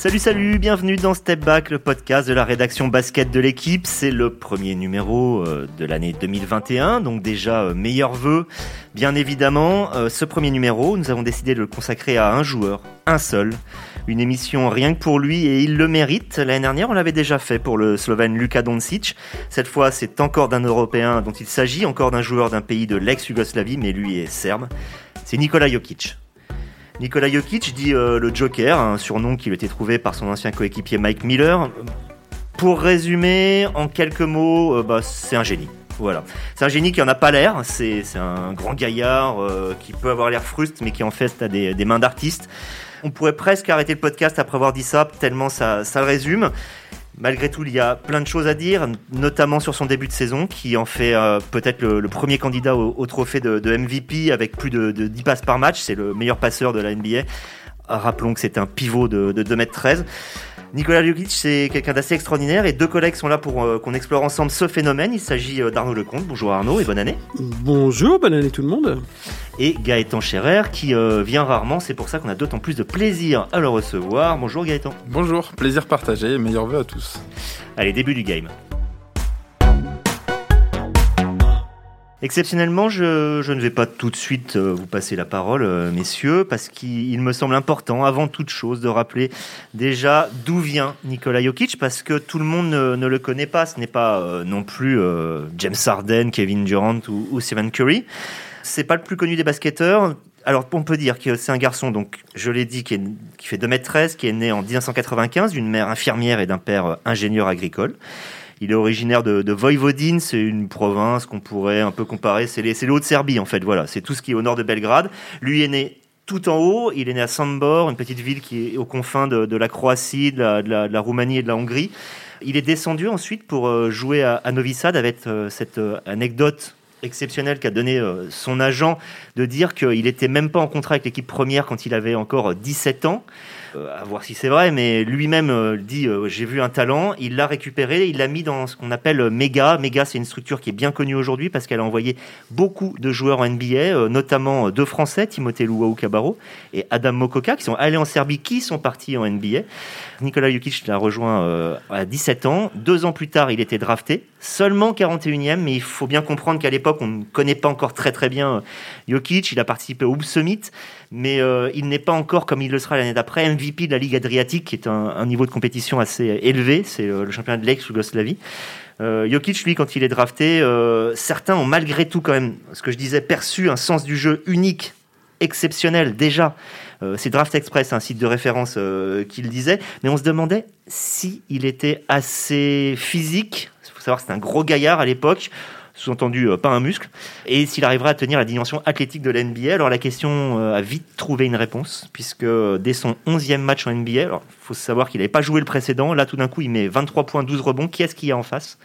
Salut, salut, bienvenue dans Step Back, le podcast de la rédaction basket de l'équipe. C'est le premier numéro euh, de l'année 2021, donc déjà euh, meilleur vœu. Bien évidemment, euh, ce premier numéro, nous avons décidé de le consacrer à un joueur, un seul. Une émission rien que pour lui et il le mérite. L'année dernière, on l'avait déjà fait pour le Slovène Luka Doncic. Cette fois, c'est encore d'un Européen dont il s'agit, encore d'un joueur d'un pays de l'ex-Yougoslavie, mais lui est serbe. C'est Nikola Jokic. Nikola Jokic dit euh, le Joker, un surnom qui lui était trouvé par son ancien coéquipier Mike Miller. Pour résumer, en quelques mots, euh, bah, c'est un génie. Voilà. C'est un génie qui en a pas l'air. C'est un grand gaillard euh, qui peut avoir l'air fruste, mais qui en fait a des, mains d'artiste. On pourrait presque arrêter le podcast après avoir dit ça, tellement ça le résume. Malgré tout, il y a plein de choses à dire, notamment sur son début de saison, qui en fait euh, peut-être le, premier candidat au, trophée de, MVP avec plus de, de 10 passes par match. C'est le meilleur passeur de la NBA. Rappelons que c'est un pivot de, de 2m13. Nicolas Jokic, c'est quelqu'un d'assez extraordinaire et deux collègues sont là pour euh, qu'on explore ensemble ce phénomène. Il s'agit euh, d'Arnaud Lecomte. Bonjour Arnaud et bonne année. Bonjour, bonne année tout le monde. Et Gaëtan Scherer qui euh, vient rarement, c'est pour ça qu'on a d'autant plus de plaisir à le recevoir. Bonjour Gaëtan. Bonjour, plaisir partagé, meilleurs vœux à tous. Allez, début du game. Exceptionnellement, je, ne vais pas tout de suite euh, vous passer la parole, euh, messieurs, parce qu'il me semble important, avant toute chose, de rappeler déjà d'où vient Nikola Jokic, parce que tout le monde ne, le connaît pas. Ce n'est pas euh, non plus James Harden, Kevin Durant ou, Stephen Curry. C'est pas le plus connu des basketteurs. Alors, on peut dire que c'est un garçon, donc je l'ai dit, qui fait 2m13, qui est né en 1995 d'une mère infirmière et d'un père ingénieur agricole. Il est originaire de, de c'est une province qu'on pourrait un peu comparer, c'est les, les Hauts-de-Serbie en fait, voilà, c'est tout ce qui est au nord de Belgrade. Lui est né tout en haut, il est né à Sambor, une petite ville qui est aux confins de, de la Croatie, de la, de, la, de Roumanie et de la Hongrie. Il est descendu ensuite pour euh, jouer à, à Novi Sad avec euh, cette euh, anecdote exceptionnelle qu'a donné son agent de dire qu'il était même pas en contrat avec l'équipe première quand il avait encore 17 ans. Euh, à voir si c'est vrai, mais lui-même euh, dit euh, j'ai vu un talent, il l'a récupéré, il l'a mis dans ce qu'on appelle Mega. Mega, c'est une structure qui est bien connue aujourd'hui parce qu'elle a envoyé beaucoup de joueurs en NBA, notamment deux Français, Timothée Luau Cabarro et Adam Mokoka, qui sont allés en Serbie, qui sont partis en NBA. Nicolas Jokic l'a rejoint à 17 ans. Deux ans plus tard, il était drafté, seulement 41e, mais il faut bien comprendre qu'à l'époque, on ne connaît pas encore très très bien Jokic. Il a participé au Hoop Summit, mais euh, il n'est pas encore, comme il le sera l'année d'après, MVP de la Ligue Adriatique, qui est un, niveau de compétition assez élevé. C'est euh, le championnat de l'ex-Yougoslavie. Euh, Jokic, lui, quand il est drafté, euh, certains ont malgré tout quand même, ce que je disais, perçu un sens du jeu unique, exceptionnel déjà. Euh, c'est Draft Express, un site de référence euh, qui le disait, mais on se demandait si il était assez physique. Il faut savoir que c'est un gros gaillard à l'époque sous-entendu euh, pas un muscle, et s'il arrivera à tenir la dimension athlétique de l'NBA. Alors la question euh, a vite trouvé une réponse, puisque dès son 11e match en NBA, il faut savoir qu'il n'avait pas joué le précédent, là tout d'un coup il met 23 points, 12 rebonds, qui est-ce qu'il y a en face?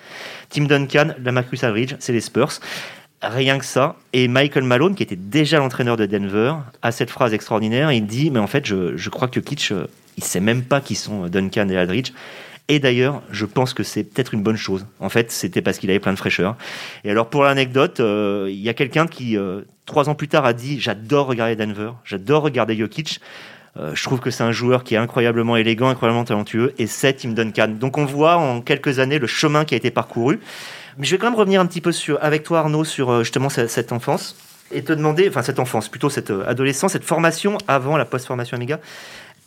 Tim Duncan, la Marcus Aldridge, c'est les Spurs. Rien que ça. Et Michael Malone, qui était déjà l'entraîneur de Denver, a cette phrase extraordinaire. Il dit, mais en fait, je, je crois que Kitsch, il sait même pas qui sont Duncan et Aldridge. Et d'ailleurs, je pense que c'est peut-être une bonne chose. En fait, c'était parce qu'il avait plein de fraîcheur. Et alors, pour l'anecdote, euh, il y a quelqu'un qui, euh, trois ans plus tard, a dit J'adore regarder Denver, j'adore regarder Jokic. Euh, je trouve que c'est un joueur qui est incroyablement élégant, incroyablement talentueux, et c'est Tim Duncan. Donc, on voit en quelques années le chemin qui a été parcouru. Mais je vais quand même revenir un petit peu sur, avec toi, Arnaud, sur justement cette enfance et te demander, enfin cette enfance, plutôt cette adolescence, cette formation avant la post-formation Amiga.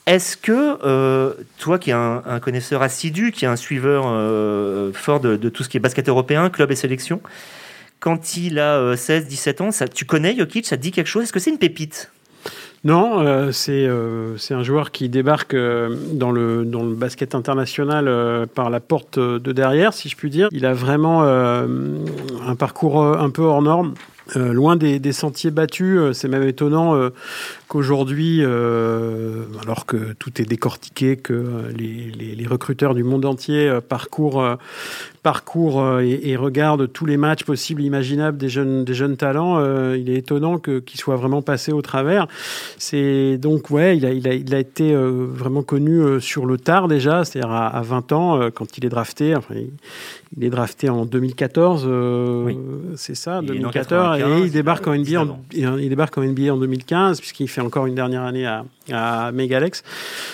Est-ce que euh, toi, qui es un, connaisseur assidu, qui est un suiveur euh, fort de, tout ce qui est basket européen, club et sélection, quand il a euh, 16-17 ans, ça, tu connais Jokic, ça dit quelque chose? Est-ce que c'est une pépite? Non, euh, c'est euh, un joueur qui débarque euh, dans, le, dans le basket international euh, par la porte de derrière, si je puis dire. Il a vraiment euh, un parcours un peu hors norme. Euh, loin des, sentiers battus, euh, c'est même étonnant euh, qu'aujourd'hui, alors que tout est décortiqué, que les, recruteurs du monde entier parcourent, parcourt euh, et, regarde tous les matchs possibles, imaginables des jeunes, des jeunes talents, euh, il est étonnant que, qu'il soit vraiment passé au travers. C'est donc, ouais, il a, il a, il a été vraiment connu sur le tard déjà, c'est-à-dire à, 20 ans, quand il est drafté. Enfin, il, est drafté en 2014, c'est ça, 2014, et il débarque en NBA, en, il débarque en NBA en 2015, puisqu'il fait encore une dernière année à, à Megalex.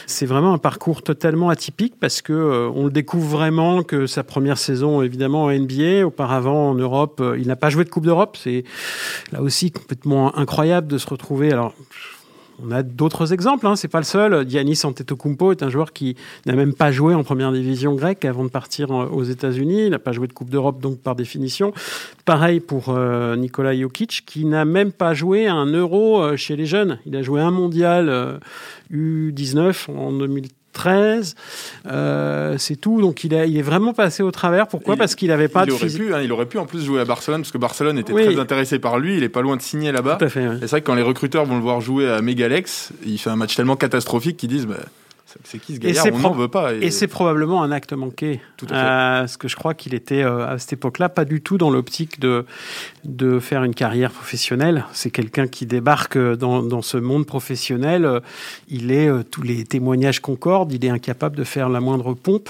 C'est vraiment un parcours totalement atypique parce que euh, on le découvre vraiment que sa première saison, évidemment, en NBA. Auparavant, en Europe, euh, il n'a pas joué de Coupe d'Europe. C'est là aussi complètement incroyable de se retrouver. Alors, on a d'autres exemples, hein, c'est pas le seul. Giannis Antetokounmpo est un joueur qui n'a même pas joué en première division grecque avant de partir aux États-Unis. Il n'a pas joué de Coupe d'Europe, donc par définition. Pareil pour euh, Nikola Jokic, qui n'a même pas joué un Euro euh, chez les jeunes. Il a joué un mondial U19 euh, en 2013 13. Euh, c'est tout. Donc il, il est vraiment passé au travers. Pourquoi? Parce qu'il n'avait pas il de aurait Pu, hein, il aurait pu en plus jouer à Barcelone, parce que Barcelone était très intéressé par lui. Il est pas loin de signer là-bas. Et c'est vrai que quand les recruteurs vont le voir jouer à Megalex, il fait un match tellement catastrophique qu'ils disent. Bah, c'est qui ce gaillard On n'en veut pas. Et, c'est probablement un acte manqué. Tout à fait. Euh, parce que je crois qu'il était euh, à cette époque-là pas du tout dans l'optique de, de faire une carrière professionnelle. C'est quelqu'un qui débarque dans, dans, ce monde professionnel. Il est, euh, tous les témoignages concordent, il est incapable de faire la moindre pompe.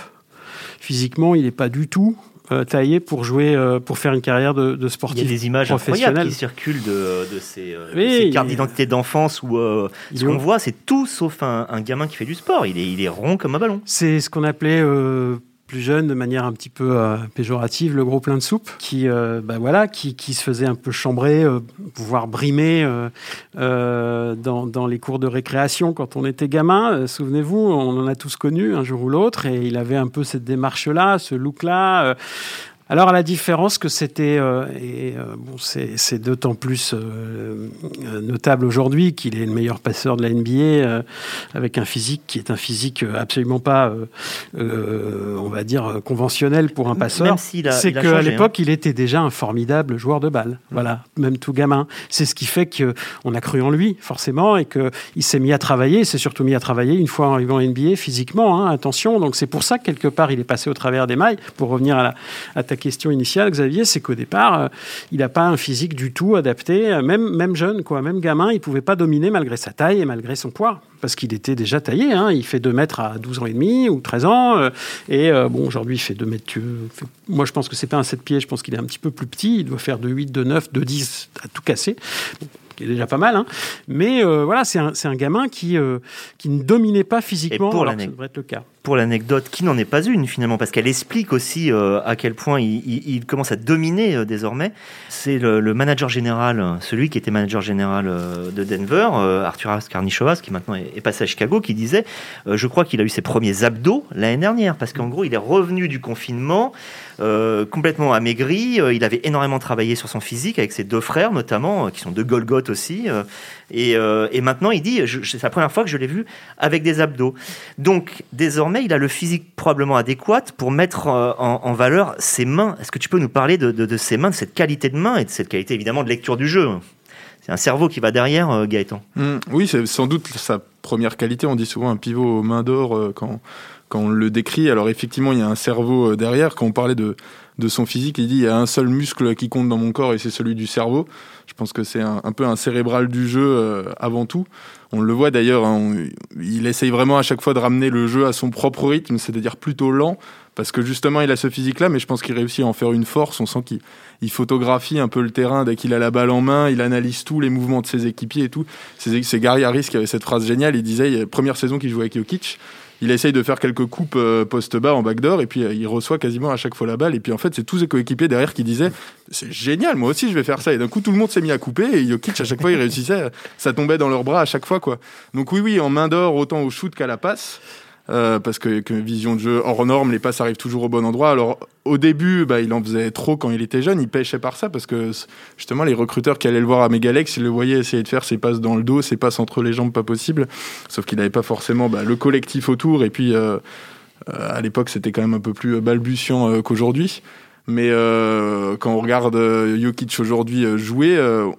Physiquement, il n'est pas du tout euh, taillé pour jouer, euh, pour faire une carrière de, de sportif. Il y a des images incroyables qui circulent de, de ces, euh, cartes d'identité d'enfance où ce qu'on voit, c'est tout sauf un, un, gamin qui fait du sport. Il est, il est rond comme un ballon. C'est ce qu'on appelait plus jeune, de manière un petit peu euh, péjorative, le gros plein de soupe, qui, euh, bah voilà, qui, qui, se faisait un peu chambrer, euh, brimer dans, dans, les cours de récréation quand on était gamin. Souvenez-vous, on en a tous connu un jour ou l'autre, et il avait un peu cette démarche-là, ce look-là. Alors, à la différence que c'était, euh, et euh, bon, c'est d'autant plus euh, notable aujourd'hui qu'il est le meilleur passeur de la NBA avec un physique qui est un physique absolument pas, on va dire, conventionnel pour un passeur. c'est qu'à l'époque, il était déjà un formidable joueur de balle. Voilà, même tout gamin. C'est ce qui fait qu'on a cru en lui, forcément, et qu'il s'est mis à travailler. Il s'est surtout mis à travailler une fois arrivé en NBA physiquement. Hein, attention. Donc, c'est pour ça que quelque part, il est passé au travers des mailles pour revenir à, la, à question initiale, Xavier, c'est qu'au départ, euh, il n'a pas un physique du tout adapté, euh, même, même jeune, quoi, même gamin, il pouvait pas dominer malgré sa taille et malgré son poids, parce qu'il était déjà taillé. Hein. il fait 2 mètres à 12 ans et demi ou 13 ans, euh, et bon, aujourd'hui, il fait 2 mètres. moi, je pense que c'est pas un 7 pieds, je pense qu'il est un petit peu plus petit, il doit faire de 8, de 9, de 10 à tout casser qui est déjà pas mal. Hein. Mais voilà, c'est un, un, gamin qui, qui ne dominait pas physiquement, pour alors ça devrait être le cas pour l'anecdote, qui n'en est pas une finalement, parce qu'elle explique aussi euh, à quel point il, commence à dominer euh, désormais. C'est le, manager général, celui qui était manager général euh, de Denver, Arthur Karnichovas, qui maintenant est, passé à Chicago, qui disait Je crois qu'il a eu ses premiers abdos l'année dernière, parce qu'en gros, il est revenu du confinement. Complètement amaigri, il avait énormément travaillé sur son physique avec ses deux frères notamment, qui sont deux Golgoth aussi, et, maintenant il dit, c'est la première fois que je l'ai vu avec des abdos. Donc désormais il a le physique probablement adéquat pour mettre euh, en, valeur ses mains. Est-ce que tu peux nous parler de, ses mains, de cette qualité de main et de cette qualité évidemment de lecture du jeu? C'est un cerveau qui va derrière, euh, Gaëtan. Mmh. oui, c'est sans doute sa première qualité. On dit souvent un pivot aux mains d'or euh, quand, quand on le décrit. Alors effectivement, il y a un cerveau derrière. Quand on parlait de, de son physique, il dit il y a un seul muscle qui compte dans mon corps et c'est celui du cerveau. Je pense que c'est un, peu un cérébral du jeu avant tout. On le voit d'ailleurs, hein, il essaye vraiment à chaque fois de ramener le jeu à son propre rythme, c'est-à-dire plutôt lent, parce que justement il a ce physique-là, mais je pense qu'il réussit à en faire une force. On sent qu'il photographie un peu le terrain dès qu'il a la balle en main, il analyse tous les mouvements de ses équipiers et tout. C'est Gary Harris qui avait cette phrase géniale, il disait, première saison qu'il jouait avec Jokic, il essaye de faire quelques coupes euh, post bas en backdoor et puis euh, il reçoit quasiment à chaque fois la balle et puis en fait c'est tous ses coéquipiers derrière qui disaient c'est génial moi aussi je vais faire ça. Et d'un coup tout le monde s'est mis à couper et Jokic à chaque fois il réussissait ça tombait dans leurs bras à chaque fois quoi. Donc oui oui en main d'or autant au shoot qu'à la passe euh, parce que, vision de jeu hors norme, les passes arrivent toujours au bon endroit. Alors au début, bah, il en faisait trop quand il était jeune, il pêchait par ça parce que justement les recruteurs qui allaient le voir à Megalex, ils le voyaient essayer de faire ses passes dans le dos, ses passes entre les jambes, pas possible. Sauf qu'il n'avait pas forcément bah, le collectif autour et puis euh, euh, à l'époque c'était quand même un peu plus balbutiant qu'aujourd'hui. Mais euh, quand on regarde euh, Jokic aujourd'hui euh, jouer, euh,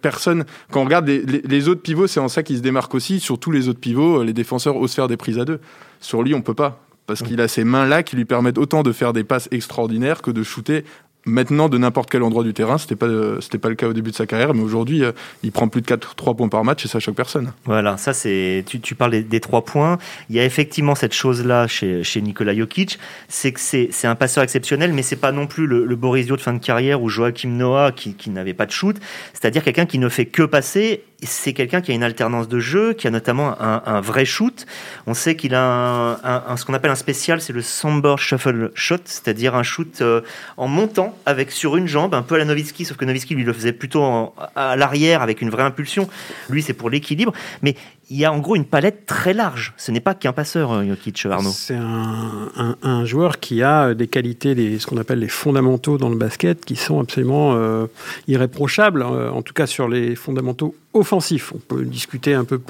personne. Quand on regarde les, les autres pivots, c'est en ça qu'ils se démarquent aussi. Sur tous les autres pivots, les défenseurs osent faire des prises à deux. Sur lui, on peut pas parce qu'il a ces mains-là qui lui permettent autant de faire des passes extraordinaires que de shooter maintenant de n'importe quel endroit du terrain. C'était pas c'était pas le cas au début de sa carrière, mais aujourd'hui euh, il prend plus de 4 3 points par match et ça choque personne. Voilà, ça c'est tu, tu parles des, trois 3 points. Il y a effectivement cette chose là chez chez Nikola Jokic, c'est que c'est un passeur exceptionnel, mais c'est pas non plus le, le Borisio de fin de carrière ou Joachim Noah qui qui n'avait pas de shoot. C'est-à-dire quelqu'un qui ne fait que passer c'est quelqu'un qui a une alternance de jeu, qui a notamment un, vrai shoot. On sait qu'il a un, ce qu'on appelle un spécial, c'est le Somber Shuffle Shot, c'est-à-dire un shoot euh, en montant avec sur une jambe, un peu à la Novitsky, sauf que Novitsky lui le faisait plutôt à l'arrière avec une vraie impulsion. Lui, c'est pour l'équilibre. Mais il y a en gros une palette très large. Ce n'est pas qu'un passeur, euh, Jokic, Arnaud. C'est un, joueur qui a des qualités, des, ce qu'on appelle les fondamentaux dans le basket, qui sont absolument euh, irréprochables, en tout cas sur les fondamentaux offensifs. On peut discuter un peu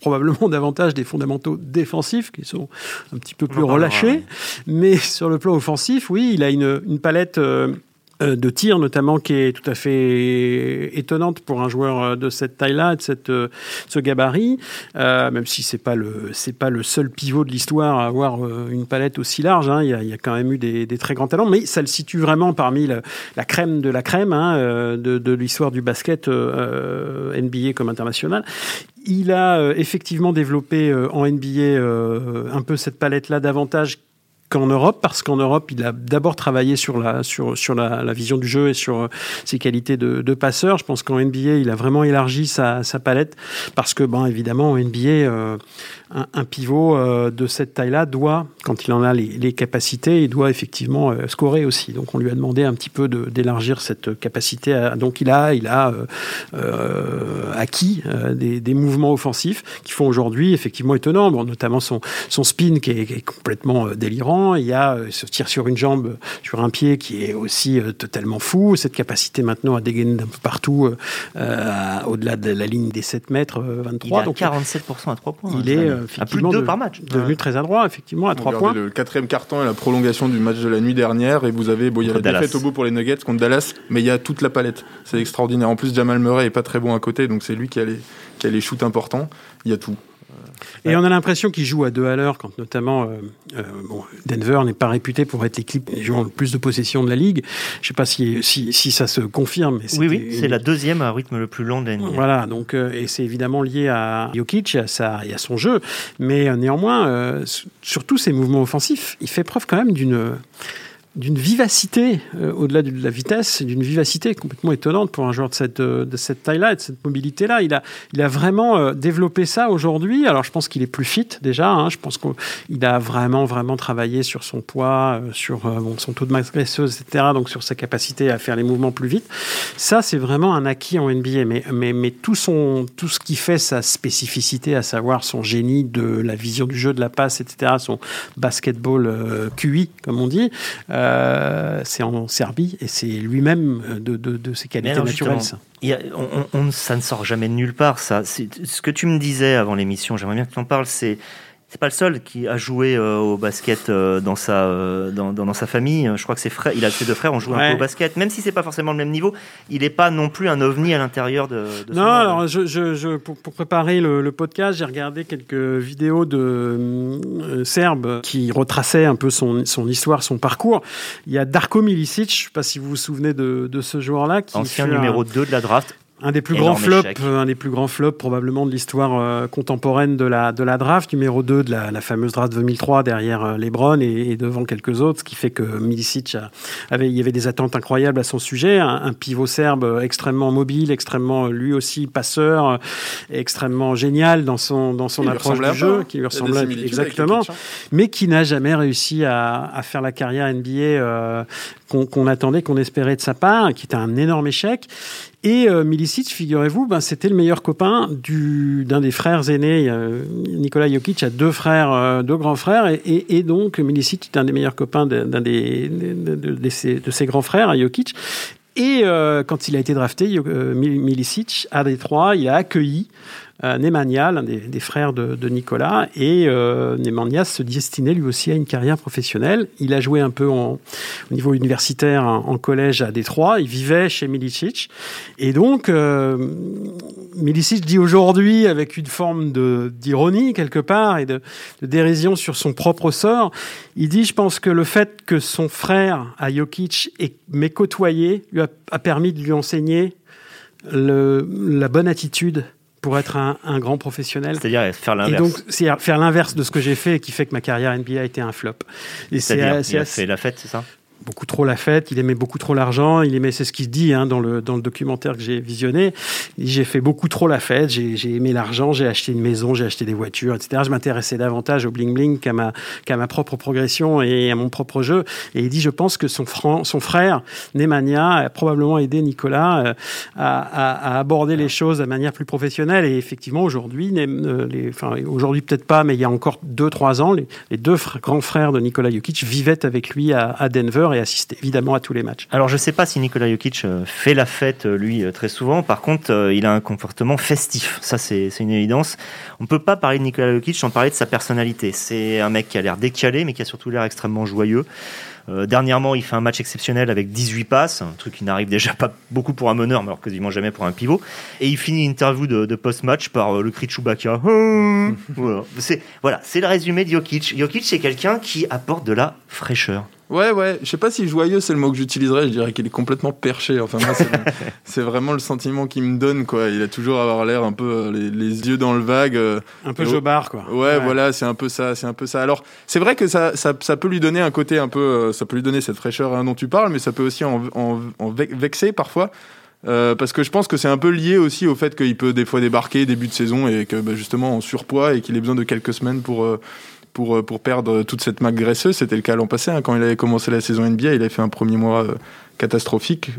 probablement davantage des fondamentaux défensifs qui sont un petit peu plus relâchés. Mais sur le plan offensif, oui, il a une, une palette euh, euh, de tir notamment qui est tout à fait étonnante pour un joueur euh, de cette taille-là, de cette, euh, ce gabarit, même si c'est pas le c'est pas le seul pivot de l'histoire à avoir une palette aussi large. Hein. Il, y a, il, y a, quand même eu des, des, très grands talents, mais ça le situe vraiment parmi la, crème de la crème hein, de, de l'histoire du basket NBA comme international. Il a effectivement développé en NBA un peu cette palette-là davantage qu'en Europe, parce qu'en Europe, il a d'abord travaillé sur la, sur, sur la, la, vision du jeu et sur euh, ses qualités de, de passeur. Je pense qu'en NBA, il a vraiment élargi sa, sa palette, parce que, bon, évidemment, en NBA, euh, un, pivot euh, de cette taille-là doit, quand il en a les, capacités, il doit effectivement euh, scorer aussi. Donc on lui a demandé un petit peu d'élargir cette capacité. donc il a, il a euh, acquis des, mouvements offensifs qui font aujourd'hui effectivement étonnant. notamment son, son spin qui est, complètement délirant. Il y a ce tir sur une jambe, sur un pied qui est aussi totalement fou. Cette capacité maintenant à dégainer d'un peu partout au-delà de la ligne des 7 mètres 23. Il a 47% à 3 points. Il est à plus de deux par match. Devenu très adroit, effectivement, à trois points. Le quatrième carton et la prolongation du match de la nuit dernière, et vous avez, bon, il y a la défaite au bout pour les Nuggets contre Dallas, mais il y a toute la palette. C'est extraordinaire. En plus, Jamal Murray est pas très bon à côté, donc c'est lui qui a les, qui a les shoots importants. Il y a tout. Et on a l'impression qu'il joue à deux à l'heure, quand notamment euh, euh, bon, Denver n'est pas réputé pour être l'équipe jouant le plus de possession de la ligue. Je ne sais pas si, si, si, ça se confirme. Mais oui, oui, c'est la deuxième à rythme le plus long de Voilà, donc, euh, et c'est évidemment lié à Jokic et à, sa, et à son jeu. Mais néanmoins, sur tous ses mouvements offensifs, il fait preuve quand même d'une d'une vivacité, euh, au-delà de la vitesse, d'une vivacité complètement étonnante pour un joueur de cette, euh, de cette taille-là et de cette mobilité-là. Il a, il a vraiment euh, développé ça aujourd'hui. Alors je pense qu'il est plus fit déjà. Hein. Je pense qu'il a vraiment, vraiment travaillé sur son poids, sur son taux de masse graisseuse, etc. Donc sur sa capacité à faire les mouvements plus vite. Ça, c'est vraiment un acquis en NBA. Mais, mais, mais tout, son, tout ce qui fait sa spécificité, à savoir son génie de la vision du jeu, de la passe, etc., son basketball QI, comme on dit, c'est en Serbie et c'est lui-même de, de, ses qualités naturelles. Ça. on, ça ne sort jamais de nulle part. Ça, ce que tu me disais avant l'émission, j'aimerais bien que tu en parles. C'est c'est pas le seul qui a joué euh, au basket euh, dans sa euh, dans, dans, sa famille. Je crois que ses frères, il a ses deux frères ont joué un peu au basket, même si c'est pas forcément le même niveau. Il n'est pas non plus un ovni à l'intérieur de, de. non, alors je, je, je pour, pour, préparer le, le podcast, j'ai regardé quelques vidéos de Serbes qui retraçaient un peu son, son histoire, son parcours. Il y a Darko Milicic, je sais pas si vous vous souvenez de, de ce joueur-là, qui ancien numéro 2 de la draft, un des plus grands flops, un des plus grands flops probablement de l'histoire euh, contemporaine de la de la draft, numéro 2 de la, la fameuse draft 2003 derrière euh, LeBron et, et, devant quelques autres, ce qui fait que Milicic avait il y avait des attentes incroyables à son sujet, un, pivot serbe extrêmement mobile, extrêmement lui aussi passeur, extrêmement génial dans son dans son approche du jeu, qui lui ressemblait exactement, mais qui n'a jamais réussi à, à, faire la carrière NBA euh, qu'on attendait, qu'on espérait de sa part, qui était un énorme échec. Et euh, Milicic, figurez-vous, ben, c'était le meilleur copain d'un des frères aînés. Nicolas Jokic a deux frères, euh, deux grands frères, et, et, donc Milicic est un des meilleurs copains d'un des, de, de, de, ses, de, ses, grands frères, Jokic. Et euh, quand il a été drafté, euh, Milicic, à Détroit, il a accueilli Nemanja, l'un des, frères de, Nicolas, et Nemanja se destinait lui aussi à une carrière professionnelle. Il a joué un peu au niveau universitaire en, collège à Détroit, il vivait chez Milicic, et donc Milicic dit aujourd'hui, avec une forme d'ironie quelque part et de, de dérision sur son propre sort, il dit, je pense que le fait que son frère à Jokic m'ait côtoyé lui a, permis de lui enseigner la bonne attitude pour être un, grand professionnel. C'est-à-dire faire l'inverse. Et donc, c'est faire l'inverse de ce que j'ai fait et qui fait que ma carrière NBA a été un flop. C'est-à-dire, fait la fête, c'est ça? Beaucoup trop la fête, il aimait beaucoup trop l'argent, il aimait, c'est ce qu'il dit hein, dans, le, dans le documentaire que j'ai visionné, j'ai fait beaucoup trop la fête, j'ai aimé l'argent, j'ai acheté une maison, j'ai acheté des voitures, etc. Je m'intéressais davantage au bling-bling qu'à ma, qu'à ma propre progression et à mon propre jeu. Et il dit, je pense que son, son frère, Nemanja, a probablement aidé Nicolas euh, à, à, aborder les choses de manière plus professionnelle. Et effectivement, aujourd'hui, euh, aujourd'hui peut-être pas, mais il y a encore 2-3 ans, les, deux grands frères de Nicolas Jokic vivaient avec lui à Denver et assiste évidemment à tous les matchs. Alors je ne sais pas si Nikola Jokic euh, fait la fête euh, lui euh, très souvent. Par contre, il a un comportement festif. Ça c'est une évidence. On ne peut pas parler de Nikola Jokic sans parler de sa personnalité. C'est un mec qui a l'air décalé, mais qui a surtout l'air extrêmement joyeux. dernièrement, il fait un match exceptionnel avec 18 passes, un truc qui n'arrive déjà pas beaucoup pour un meneur, mais alors quasiment jamais pour un pivot. Et il finit une interview de, post-match par le cri de Chewbacca. voilà, c'est voilà, le résumé de Jokic. Jokic, c'est quelqu'un qui apporte de la fraîcheur. Ouais, ouais. Je sais pas si joyeux c'est le mot que j'utiliserais. Je dirais qu'il est complètement perché. Enfin, moi, c'est vraiment le sentiment qu'il me donne, quoi. Il a toujours avoir l'air un peu euh, les, les, yeux dans le vague. Euh, un peu jobard, quoi. Ouais, voilà, c'est un peu ça, c'est un peu ça. Alors, c'est vrai que ça, ça, ça, peut lui donner un côté un peu, euh, ça peut lui donner cette fraîcheur hein, dont tu parles, mais ça peut aussi en, en, en vexer parfois. Euh, parce que je pense que c'est un peu lié aussi au fait qu'il peut des fois débarquer début de saison et que bah, justement en surpoids et qu'il ait besoin de quelques semaines pour pour, euh, pour perdre toute cette maque graisseuse. C'était le cas l'an passé. Hein, quand il avait commencé la saison NBA, il avait fait un premier mois euh, catastrophique.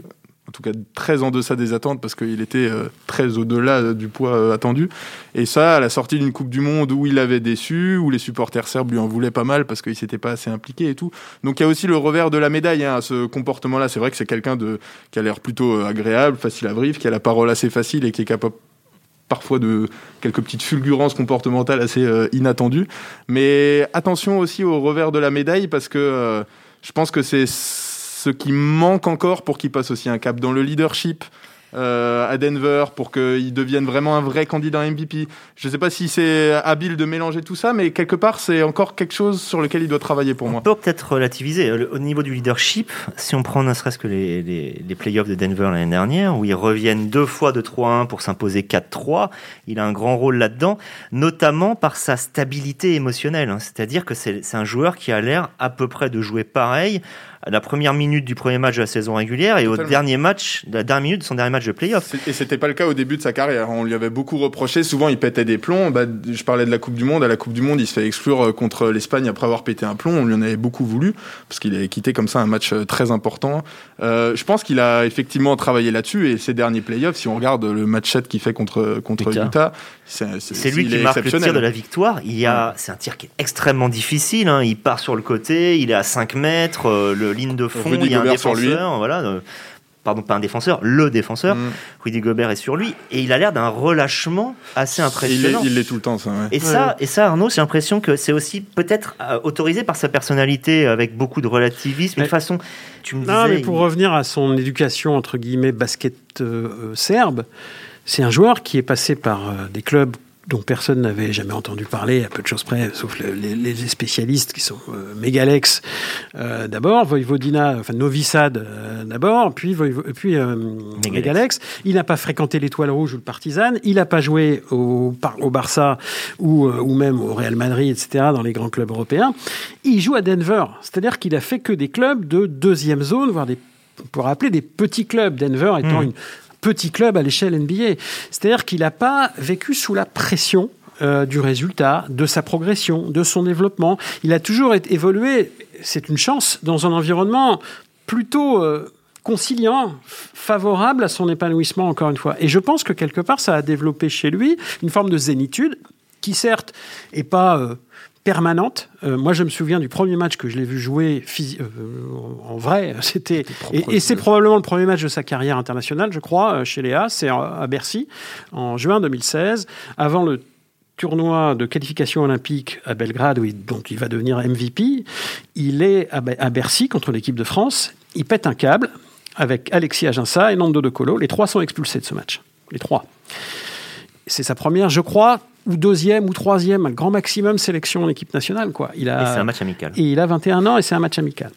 En tout cas, très en deçà des attentes parce qu'il était euh, très au-delà du poids attendu. Et ça, à la sortie d'une Coupe du Monde où il avait déçu, où les supporters serbes lui en voulaient pas mal parce qu'il s'était pas assez impliqué et tout. Donc il y a aussi le revers de la médaille hein, à ce comportement-là. C'est vrai que c'est quelqu'un de qui a l'air plutôt agréable, facile à vivre, qui a la parole assez facile et qui est capable parfois de quelques petites fulgurances comportementales assez euh, inattendues. Mais attention aussi au revers de la médaille parce que euh, je pense que c'est ce qui manque encore pour qu'il passe aussi un cap dans le leadership, à Denver pour qu'il devienne vraiment un vrai candidat MVP. Je ne sais pas si c'est habile de mélanger tout ça, mais quelque part, c'est encore quelque chose sur lequel il doit travailler pour moi. On peut peut-être relativiser. Au niveau du leadership, si on prend ne serait-ce que les, les, les playoffs de Denver l'année dernière, où ils reviennent deux fois de 3-1 pour s'imposer 4-3, il a un grand rôle là-dedans, notamment par sa stabilité émotionnelle. Hein. C'est-à-dire que c'est un joueur qui a l'air à peu près de jouer pareil à la première minute du premier match de la saison régulière et au dernier match, la dernière minute de son dernier match de playoff. Et c'était pas le cas au début de sa carrière. On lui avait beaucoup reproché. Souvent, il pétait des plombs. Bah, je parlais de la Coupe du Monde. À la Coupe du Monde, il se fait exclure euh, contre l'Espagne après avoir pété un plomb. On lui en avait beaucoup voulu parce qu'il avait quitté comme ça un match euh, très important. Euh, je pense qu'il a effectivement travaillé là-dessus et ses derniers playoffs, si on regarde le match 7 qu'il fait contre contre Utah, c'est lui qui marque le tir de la victoire. Il y a, c'est un tir qui est extrêmement difficile. Hein. Il part sur le côté, il est à 5 mètres, le ligne de fond, il y a un défenseur, voilà pardon, pas un défenseur, le défenseur. Mm. Rudy Gobert est sur lui et il a l'air d'un relâchement assez impressionnant. Il l'est tout le temps, ça. Et ça, et ça, Arnaud, j'ai l'impression que c'est aussi peut-être euh, autorisé par sa personnalité avec beaucoup de relativisme, une façon. Tu me non, mais pour revenir à son éducation entre guillemets basket euh, euh, serbe, c'est un joueur qui est passé par des clubs dont personne n'avait jamais entendu parler, à peu de choses près, sauf les, spécialistes qui sont euh, Megalex euh, d'abord, Voivodina, enfin Novi Sad euh, d'abord, puis, puis Megalex. Il n'a pas fréquenté l'Étoile Rouge ou le Partizan, il n'a pas joué au, au Barça ou, ou même au Real Madrid, etc., dans les grands clubs européens. Il joue à Denver, c'est-à-dire qu'il a fait que des clubs de deuxième zone, voire des on pourrait appeler des petits clubs, Denver étant hmm. une petit club à l'échelle NBA. C'est-à-dire qu'il n'a pas vécu sous la pression euh, du résultat, de sa progression, de son développement. Il a toujours évolué, c'est une chance, dans un environnement plutôt euh, conciliant, favorable à son épanouissement, encore une fois. Et je pense que quelque part, ça a développé chez lui une forme de zénitude qui, certes, n'est pas... Euh, permanente. Euh, moi, je me souviens du premier match que je l'ai vu jouer euh, en vrai. C'était et, c'est probablement le premier match de sa carrière internationale, je crois, euh, chez Léa. C'est à Bercy en juin 2016, avant le tournoi de qualification olympique à Belgrade, où il, donc il va devenir MVP. Il est à, Bercy contre l'équipe de France. Il pète un câble avec Alexis Aginsa et Nando De Colo. Les trois sont expulsés de ce match. Les trois. C'est sa première, je crois, ou deuxième ou troisième, un grand maximum sélection en équipe nationale. Quoi. Il a, et c'est un match amical. Et il a 21 ans et c'est un match amical.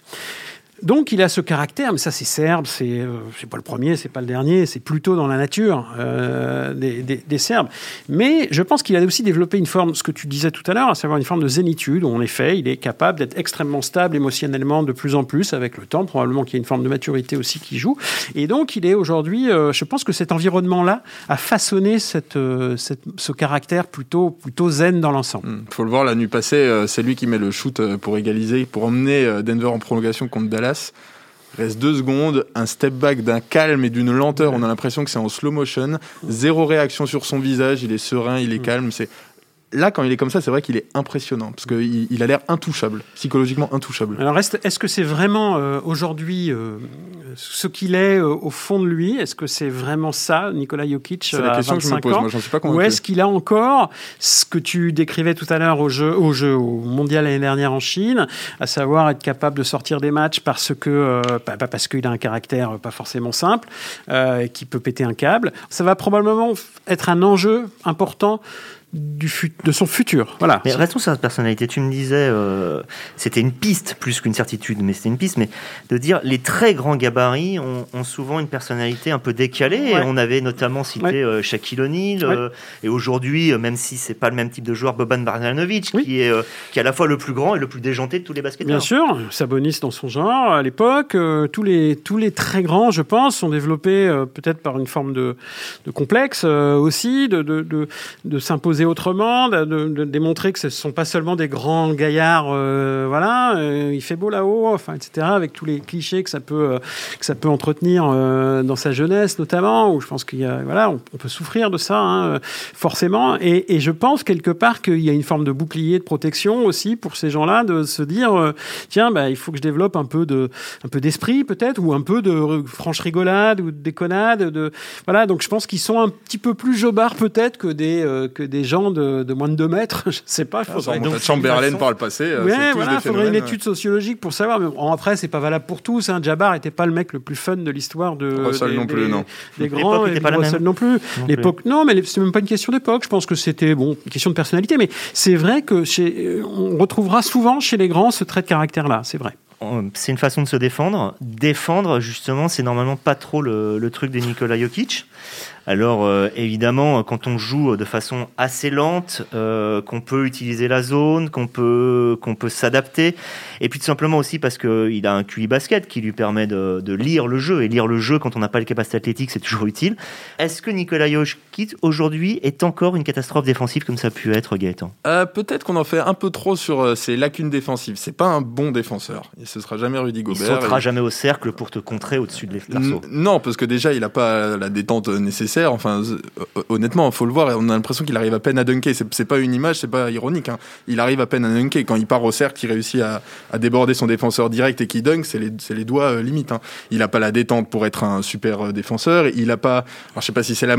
Donc il a ce caractère, mais ça c'est serbe, c'est euh, pas le premier, c'est pas le dernier, c'est plutôt dans la nature euh, des, des, Serbes. Mais je pense qu'il a aussi développé une forme, ce que tu disais tout à l'heure, à savoir une forme de zénitude, où en effet il est capable d'être extrêmement stable émotionnellement de plus en plus avec le temps, probablement qu'il y a une forme de maturité aussi qui joue. Et donc il est aujourd'hui, euh, je pense que cet environnement-là a façonné cette, cette, ce caractère plutôt, plutôt zen dans l'ensemble. Il hmm. faut le voir, la nuit passée, c'est lui qui met le shoot pour égaliser, pour emmener Denver en prolongation contre Dallas Reste deux secondes, un step back d'un calme et d'une lenteur. On a l'impression que c'est en slow motion. Zéro réaction sur son visage. Il est serein, il est mm. calme. C'est là, quand il est comme ça, c'est vrai qu'il est impressionnant parce qu'il il a l'air intouchable, psychologiquement intouchable. Alors, est-ce que c'est vraiment euh, aujourd'hui euh, ce qu'il est euh, au fond de lui? Est-ce que c'est vraiment ça, Nicolas Jokic C'est la question que je me pose. Moi, j'en suis pas convaincu. Ou est-ce qu'il a encore ce que tu décrivais tout à l'heure au jeu, au jeu, au mondial l'année dernière en Chine, à savoir être capable de sortir des matchs parce que, bah, parce qu'il a un caractère pas forcément simple, qui peut péter un câble? Ça va probablement être un enjeu important du de son futur. Voilà. Mais restons sur sa personnalité. Tu me disais, euh, c'était une piste plus qu'une certitude, mais c'était une piste. Mais de dire, les très grands gabarits ont, souvent une personnalité un peu décalée. on avait notamment cité euh, Shaquille O'Neal, euh, et aujourd'hui, même si c'est pas le même type de joueur, Boban Marjanovic, qui est qui est à la fois le plus grand et le plus déjanté de tous les basketteurs. Bien sûr, Sabonis dans son genre à l'époque. tous les tous les très grands, je pense, sont développés peut-être par une forme de, de complexe aussi, de, de, de, de autrement, de, démontrer que ce ne sont pas seulement des grands gaillards, euh, voilà, euh, il fait beau là-haut, enfin, etc., avec tous les clichés que ça peut, euh, que ça peut entretenir dans sa jeunesse notamment, où je pense qu'il y a, voilà, on, peut souffrir de ça, hein, forcément, et, je pense quelque part qu'il y a une forme de bouclier de protection aussi pour ces gens-là, de se dire, tiens, bah, il faut que je développe un peu de, un peu d'esprit peut-être, ou un peu de franche rigolade ou de déconnade, de, voilà, donc je pense qu'ils sont un petit peu plus jobards peut-être que des, que des gens de, moins de 2 mètres, je ne sais pas. Il faudrait donc Chamberlain par le passé. Euh, oui, voilà, il faudrait une étude sociologique pour savoir. Mais après, c'est pas valable pour tous. Hein. Jabbar n'était pas le mec le plus fun de l'histoire de Russell des, non plus, non. des grands et pas Russell non plus. L'époque, non, mais c'est même pas une question d'époque. Je pense que c'était bon, une question de personnalité. Mais c'est vrai que chez, on retrouvera souvent chez les grands ce trait de caractère-là. C'est vrai c'est une façon de se défendre. Défendre, justement, c'est normalement pas trop le, le truc des Nikola Jokic. Alors euh, évidemment, quand on joue de façon assez lente, euh, qu'on peut utiliser la zone, qu'on peut qu'on peut s'adapter, et puis tout simplement aussi parce qu'il a un QI basket qui lui permet de, de, lire le jeu et lire le jeu quand on n'a pas les capacités athlétiques, c'est toujours utile. Est-ce que Nikola Jokic aujourd'hui est encore une catastrophe défensive comme ça a pu être Gaëtan? Euh, Peut-être qu'on en fait un peu trop sur ses lacunes défensives. C'est pas un bon défenseur. Et ce sera jamais Rudy Gobert. Il sautera jamais au cercle pour te contrer au-dessus de l'arceau. Non, parce que déjà il n'a pas la détente nécessaire Enfin, euh, honnêtement, faut le voir. On a l'impression qu'il arrive à peine à dunker. C'est pas une image, c'est pas ironique. Hein. Il arrive à peine à dunker. Quand il part au cercle, il réussit à, déborder son défenseur direct et qui dunk, c'est les, doigts euh, limite. Hein. Il n'a pas la détente pour être un super euh, défenseur. Il n'a pas, alors, je sais pas si c'est la,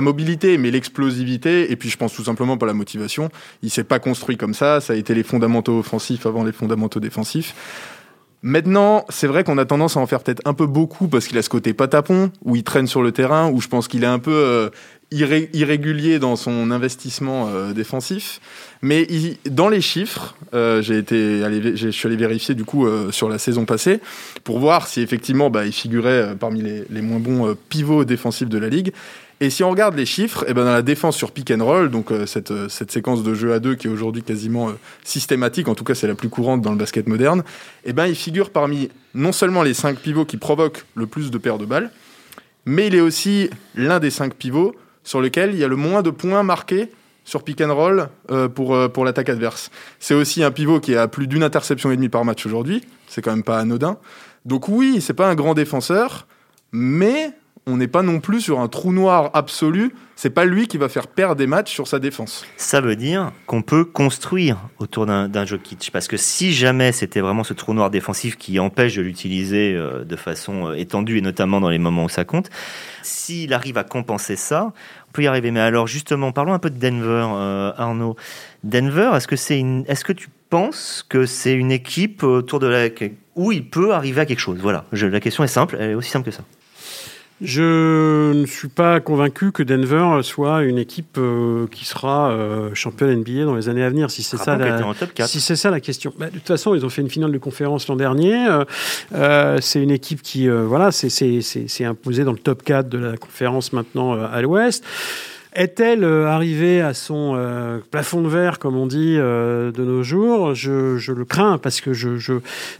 mobilité, mais l'explosivité. Et puis, je pense tout simplement pas la motivation. Il s'est pas construit comme ça. Ça a été les fondamentaux offensifs avant les fondamentaux défensifs. Maintenant, c'est vrai qu'on a tendance à en faire peut-être un peu beaucoup parce qu'il a ce côté patapon, où il traîne sur le terrain, où je pense qu'il est un peu euh, irrégulier dans son investissement euh, défensif. Mais dans les chiffres, euh, j'ai été, je suis allé vérifier du coup sur la saison passée pour voir si effectivement bah, il figurait parmi les moins bons pivots défensifs de la ligue. Et si on regarde les chiffres, et eh ben dans la défense sur pick and roll, donc euh, cette, euh, cette séquence de jeu à deux qui est aujourd'hui quasiment euh, systématique, en tout cas c'est la plus courante dans le basket moderne, et eh ben il figure parmi non seulement les cinq pivots qui provoquent le plus de paires de balles, mais il est aussi l'un des cinq pivots sur lequel il y a le moins de points marqués sur pick and roll pour, pour l'attaque adverse. C'est aussi un pivot qui a plus d'une interception et demie par match aujourd'hui, c'est quand même pas anodin. Donc oui, c'est pas un grand défenseur, mais on n'est pas non plus sur un trou noir absolu. C'est pas lui qui va faire perdre des matchs sur sa défense. Ça veut dire qu'on peut construire autour d'un Jokic. Parce que si jamais c'était vraiment ce trou noir défensif qui empêche de l'utiliser euh, de façon euh, étendue et notamment dans les moments où ça compte, s'il arrive à compenser ça, on peut y arriver. Mais alors justement, parlons un peu de Denver, euh, Arnaud. Denver, est-ce que, une... est-ce que tu penses que c'est une équipe autour de la... où il peut arriver à quelque chose? Voilà, la question est simple, elle est aussi simple que ça. Je ne suis pas convaincu que Denver soit une équipe euh, qui sera euh, championne NBA dans les années à venir. Si c'est ça, la, si c'est ça la question. Bah, de toute façon, ils ont fait une finale de conférence l'an dernier. Euh, c'est une équipe qui, voilà, c'est imposée dans le top 4 de la conférence maintenant à l'Ouest. Est-elle euh, arrivée à son euh, plafond de verre, comme on dit euh, de nos jours? Je, je, le crains parce que je, je,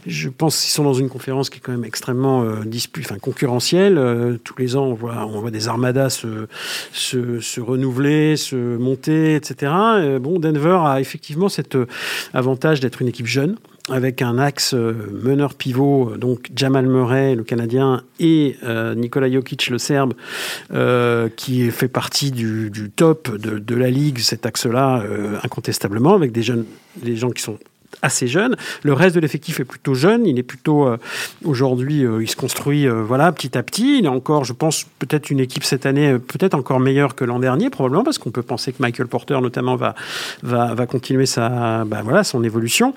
je pense qu'ils sont dans une conférence qui est quand même extrêmement enfin, concurrentielle. tous les ans, on voit, on voit des armadas se, se, se renouveler, se monter, etc. bon, Denver a effectivement cet avantage d'être une équipe jeune avec un axe euh, meneur pivot, donc Jamal Murray, le Canadien, et euh, Nikola Jokic, le Serbe, euh, qui fait partie du, top de, la ligue, cet axe-là, incontestablement, avec des jeunes, des gens qui sont assez jeunes. Le reste de l'effectif est plutôt jeune. Il est plutôt aujourd'hui, il se construit voilà petit à petit. Il est encore, je pense, peut-être une équipe cette année, peut-être encore meilleure que l'an dernier, probablement parce qu'on peut penser que Michael Porter notamment va va, va continuer sa bah, voilà son évolution.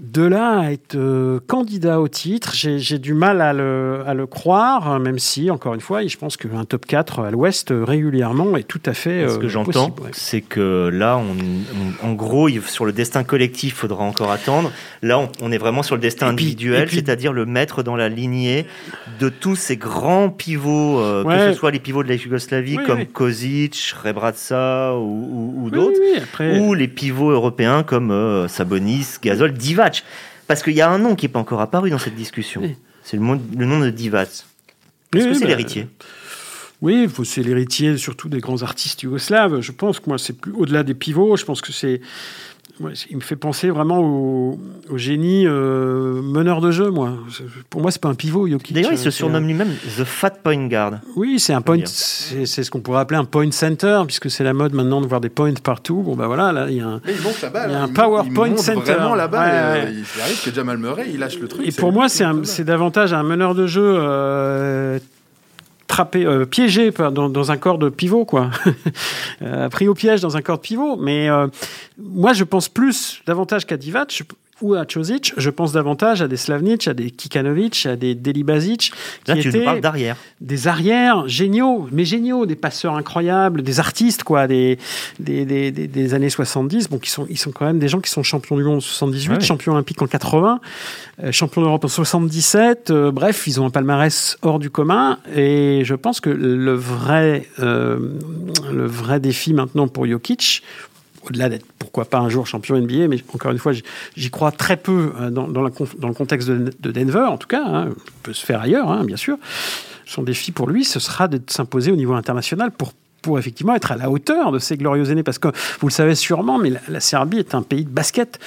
De là à être euh, candidat au titre, j'ai du mal à le, à le, croire, même si, encore une fois, je pense qu'un top 4 à l'Ouest euh, régulièrement est tout à fait. Ce que euh, j'entends, c'est que là, on, en gros, sur le destin collectif, il faudra encore attendre. Là, on, est vraiment sur le destin individuel, c'est-à-dire le mettre dans la lignée de tous ces grands pivots, que ce soit les pivots de la Yougoslavie comme Kozic, Rebratsa ou, ou, d'autres, ou les pivots européens comme Sabonis, Gasol, Diva parce qu'il y a un nom qui n'est pas encore apparu dans cette discussion. C'est le, nom de Divac. Est-ce que c'est bah, l'héritier Oui, c'est l'héritier surtout des grands artistes yougoslaves. Je pense que moi, c'est plus au-delà des pivots. Je pense que c'est il me fait penser vraiment au, génie euh, meneur de jeu, moi. Pour moi, c'est pas un pivot, Jokic. D'ailleurs, il se surnomme lui-même The Fat Point Guard. Oui, c'est un point. C'est ce qu'on pourrait appeler un point center, puisque c'est la mode maintenant de voir des points partout. Bon, bah voilà, là, il y a un, il, y a un power point center. Vraiment la balle. Euh, il arrive que Jamal Murray, il lâche le truc. Et pour moi, c'est davantage un meneur de jeu euh, euh, piégé dans, dans, un corps de pivot, quoi. Euh, pris au piège dans un corps de pivot. Mais euh, moi, je pense plus davantage qu'à Divac ou à Čosić, je pense davantage à des Slavnic, à des Kikanovic, à des Delibazic. Là, tu étaient parles d'arrière. Des arrières géniaux, mais géniaux, des passeurs incroyables, des artistes, quoi, des, des, des, des années 70, bon, qui sont, ils sont quand même des gens qui sont champions du monde en 78, champions olympiques en 80, euh, champions d'Europe en 77. Euh, bref, ils ont un palmarès hors du commun. Et je pense que le vrai, euh, le vrai défi maintenant pour Jokic, au-delà d'être pourquoi pas un jour champion NBA, mais encore une fois, j'y crois très peu euh, dans, le contexte de, Denver, en tout cas, hein, peut se faire ailleurs, hein, bien sûr. Son défi pour lui, ce sera de s'imposer au niveau international pour pour effectivement être à la hauteur de ces glorieux aînés. Parce que vous le savez sûrement, mais la Serbie est un pays de basket.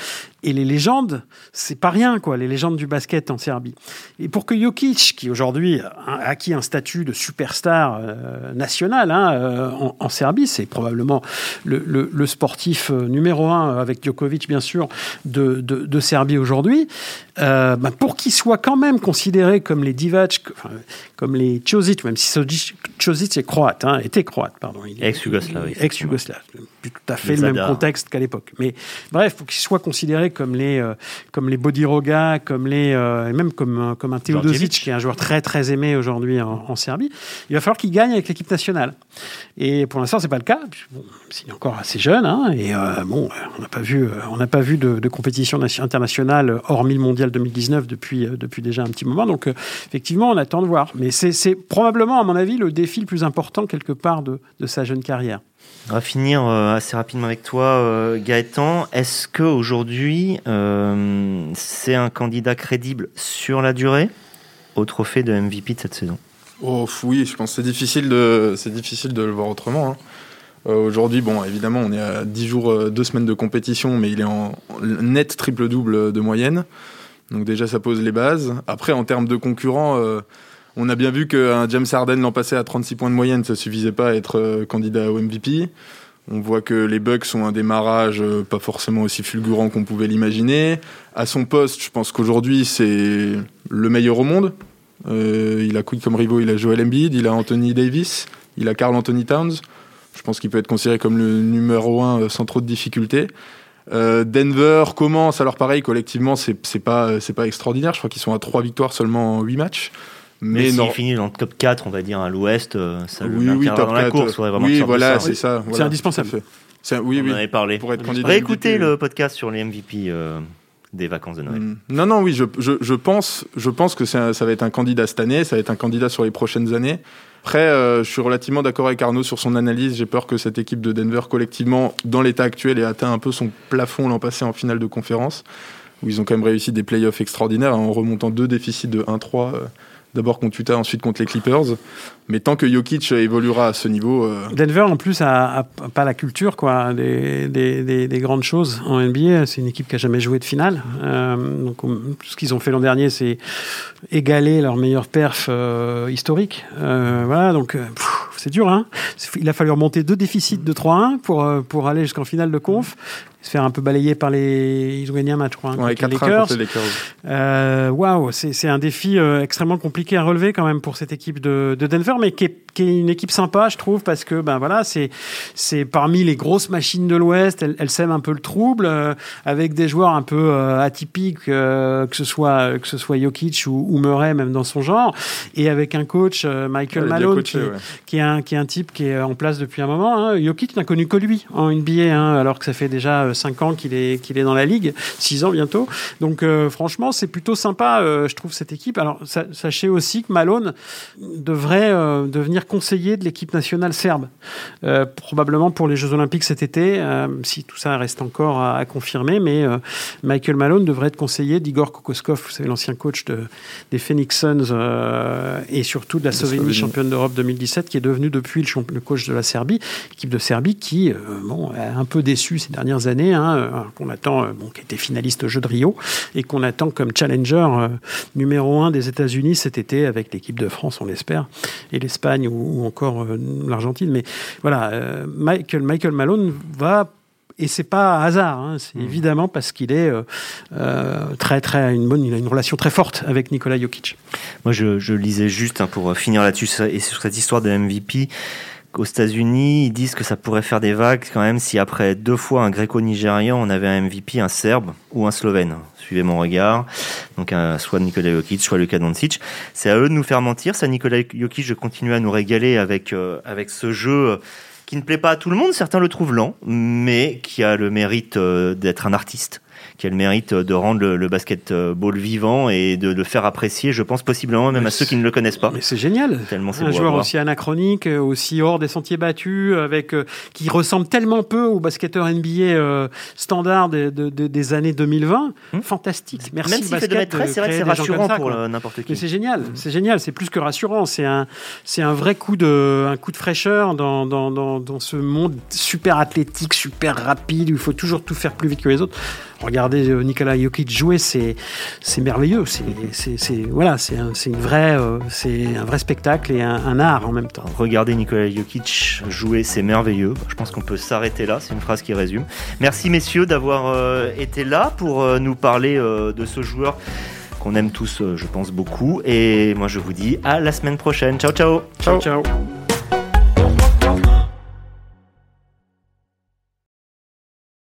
Et les légendes, c'est pas rien, quoi, les légendes du basket en Serbie. Et pour que Jokic, qui aujourd'hui a acquis un statut de superstar euh, national hein, euh, en, Serbie, c'est probablement le, sportif euh, numéro un, avec Djokovic bien sûr, de, Serbie aujourd'hui, bah, pour qu'il soit quand même considéré comme les Divac, comme les Čosić, même si Čosić est croate, hein, était croate, pardon. Ex-Yougoslave. Ex-Yougoslave. Tout à fait le même contexte qu'à l'époque. Mais bref, faut qu'il soit considéré comme les, euh, comme les Bodiroga, comme les, euh, même comme, euh, comme un Teodosic, qui est un joueur très très aimé aujourd'hui en, Serbie, il va falloir qu'il gagne avec l'équipe nationale. Et pour l'instant, c'est pas le cas. Bon, il est encore assez jeune, hein, et bon, on n'a pas vu, on n'a pas vu de, compétition internationale hormis le mondial 2019 depuis, depuis déjà un petit moment. Donc, effectivement, on attend de voir. Mais c'est probablement, à mon avis, le défi le plus important quelque part de, de sa jeune carrière. On va finir euh, assez rapidement avec toi, euh, Gaëtan. Est-ce qu'aujourd'hui, euh, c'est un candidat crédible sur la durée au trophée de MVP de cette saison? Oh, Oui, je pense que c'est difficile, de, c'est difficile de le voir autrement. Hein. aujourd'hui, bon, évidemment, on est à 10 jours, 2 semaines de compétition, mais il est en net triple-double de moyenne. Donc déjà, ça pose les bases. Après, en termes de concurrents On a bien vu qu'un James Harden l'an passé à 36 points de moyenne, ça suffisait pas à être euh, candidat au MVP. On voit que les Bucks ont un démarrage euh, pas forcément aussi fulgurant qu'on pouvait l'imaginer. À son poste, je pense qu'aujourd'hui, c'est le meilleur au monde. Euh, il a Quick comme rivaux, il a Joel Embiid, il a Anthony Davis, il a Carl Anthony Towns. Je pense qu'il peut être considéré comme le numéro un sans trop de difficultés. Denver commence, alors pareil, collectivement, c'est pas, pas extraordinaire. Je crois qu'ils sont à trois victoires seulement en 8 matchs. Mais, Mais s'il finit dans le top 4, on va dire, à l'ouest, euh, ça le Oui, oui, maintiendra top dans la 4. course. faudrait vraiment oui, voilà, ça. c'est ça. voilà, indispensable. tout à fait. C'est- Oui, on oui. en avait parlé. Pour être candidat Réécoutez MVP, le podcast sur les MVP euh, des vacances de Noël? Mm. Non, non, oui, je, je, je pense, je pense que c'est un- ça va être un candidat cette année, ça va être un candidat sur les prochaines années. Après, euh, je suis relativement d'accord avec Arnaud sur son analyse. J'ai peur que cette équipe de Denver, collectivement, dans l'état actuel, ait atteint un peu son plafond l'an passé en finale de conférence, où ils ont quand même réussi des playoffs extraordinaires hein, en remontant deux déficits de 1-3. euh, D'abord contre Utah, ensuite contre les Clippers. Mais tant que Jokic évoluera à ce niveau, euh, Denver, en plus, a, pas la culture quoi, des, des, des- des grandes choses en NBA. C'est une équipe qui a jamais joué de finale. Euh, donc, ce qu'ils ont fait l'an dernier, c'est égaler leur meilleure perf euh, historique. Euh, voilà, donc euh, c'est dur. Hein Il a fallu remonter deux déficits de 3-1 pour, euh, pour aller jusqu'en finale de conf. Se faire un peu balayer par les. Ils ont gagné un match, je crois. hein, ouais, contre les 4-1 Lakers. Euh, Waouh, c'est c'est un défi euh, extrêmement compliqué à relever quand même pour cette équipe de, de Denver, mais qui est, qui est une équipe sympa, je trouve, parce que ben voilà, c'est parmi les grosses machines de l'Ouest. Elle, elle sème un peu le trouble euh, avec des joueurs un peu atypiques, que ce soit que ce soit Jokic ou, ou Murray, même dans son genre, et avec un coach Michael Ouais, Malone coaché, qui, ouais. qui est un qui est un type qui est en place depuis un moment. Hein. Jokic n'a connu que lui en NBA, hein, alors que ça fait déjà 5 ans qu'il est qu'il est dans la ligue, 6 ans bientôt. Donc euh, franchement, c'est plutôt sympa, euh, je trouve cette équipe. Alors sa- sachez aussi que Malone devrait euh, devenir conseiller de l'équipe nationale serbe, probablement pour les Jeux Olympiques cet été, si tout ça reste encore à, à confirmer. Mais Michael Malone devrait être conseiller d'Igor Kokoskov, vous savez l'ancien coach de, des Phoenix Suns euh, et surtout de la Slovénie, championne d'Europe 2017, qui est devenu depuis le, coach de la Serbie, équipe de Serbie qui, euh, bon, a un peu déçu ces dernières années, hein, euh, qu'on attend, euh, bon, qui était finaliste au Jeu de Rio et qu'on attend comme challenger euh, numéro un des États-Unis cet été avec l'équipe de France, on l'espère, et l'Espagne ou, ou encore euh, l'Argentine. Mais voilà, euh, Michael, Michael Malone va et c'est pas un hasard, hein, c'est évidemment parce qu'il est euh, euh, très très une bonne, il a une relation très forte avec Nikola Jokic. Moi, je, je lisais juste, hein, pour finir là-dessus, et sur cette histoire de MVP, qu'aux États-Unis, ils disent que ça pourrait faire des vagues quand même si après deux fois un gréco-nigérian, on avait un MVP, un serbe ou un slovène. Suivez mon regard. Donc, soit Nikola Jokic, soit Luka Doncic. C'est à eux de nous faire mentir. Ça, Nikola Jokic, de continuer à nous régaler avec, euh, avec ce jeu euh, qui ne plaît pas à tout le monde. Certains le trouvent lent, mais qui a le mérite euh, d'être un artiste qui a le mérite de rendre le, le basketball vivant et de le faire apprécier, je pense possiblement même Mais à ceux qui ne le connaissent pas. Mais c'est génial. Tellement c'est Un joueur aussi anachronique, euh, aussi hors des sentiers battus, avec euh, qui ressemble tellement peu au basketteur NBA euh, standard de- de- de- des années 2020. Hmm. Fantastique. Merci Même s'il fait basket 2m13, c'est vrai que c'est rassurant ça, pour euh, n'importe Mais qui. c'est génial, c'est génial, c'est plus que rassurant. C'est un, c'est un vrai coup de, un coup de fraîcheur dans, dans, dans, dans ce monde super athlétique, super rapide, où il faut toujours tout faire plus vite que les autres. Regardez euh, Nikola Jokic jouer, c'est, c'est merveilleux. C'est, voilà, c'est un, c'est une vraie, euh, c'est un vrai spectacle et un, un art en même temps. Regardez Nikola Jokic jouer, c'est merveilleux. Je pense qu'on peut s'arrêter là, c'est une phrase qui résume. Merci messieurs d'avoir euh, été là pour euh, nous parler euh, de ce joueur qu'on aime tous, euh, je pense, beaucoup. Et moi je vous dis à la semaine prochaine. Ciao ciao Ciao. ciao.